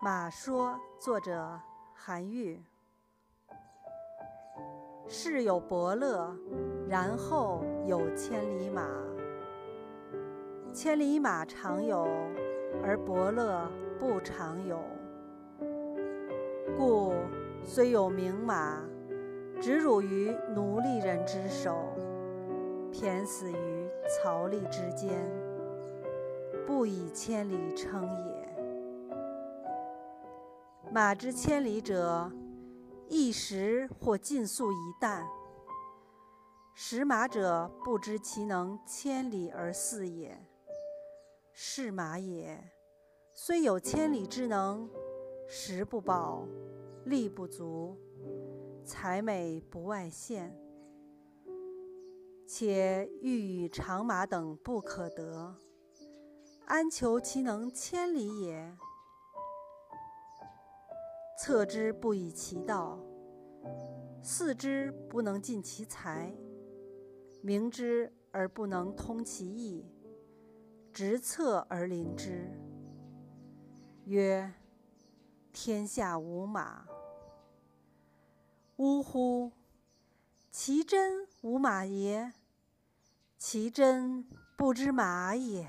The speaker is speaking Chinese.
马说，作者韩愈。世有伯乐，然后有千里马。千里马常有，而伯乐不常有。故虽有名马，只辱于奴隶人之手，骈死于槽枥之间，不以千里称也。马之千里者，一时或尽速一旦。识马者不知其能千里而饲也。是马也，虽有千里之能，食不饱，力不足，才美不外见，且欲与长马等不可得，安求其能千里也？策之不以其道，饲之不能尽其才，明之而不能通其意，执策而临之，曰：天下无马。呜呼！其真无马也，其真不知马也。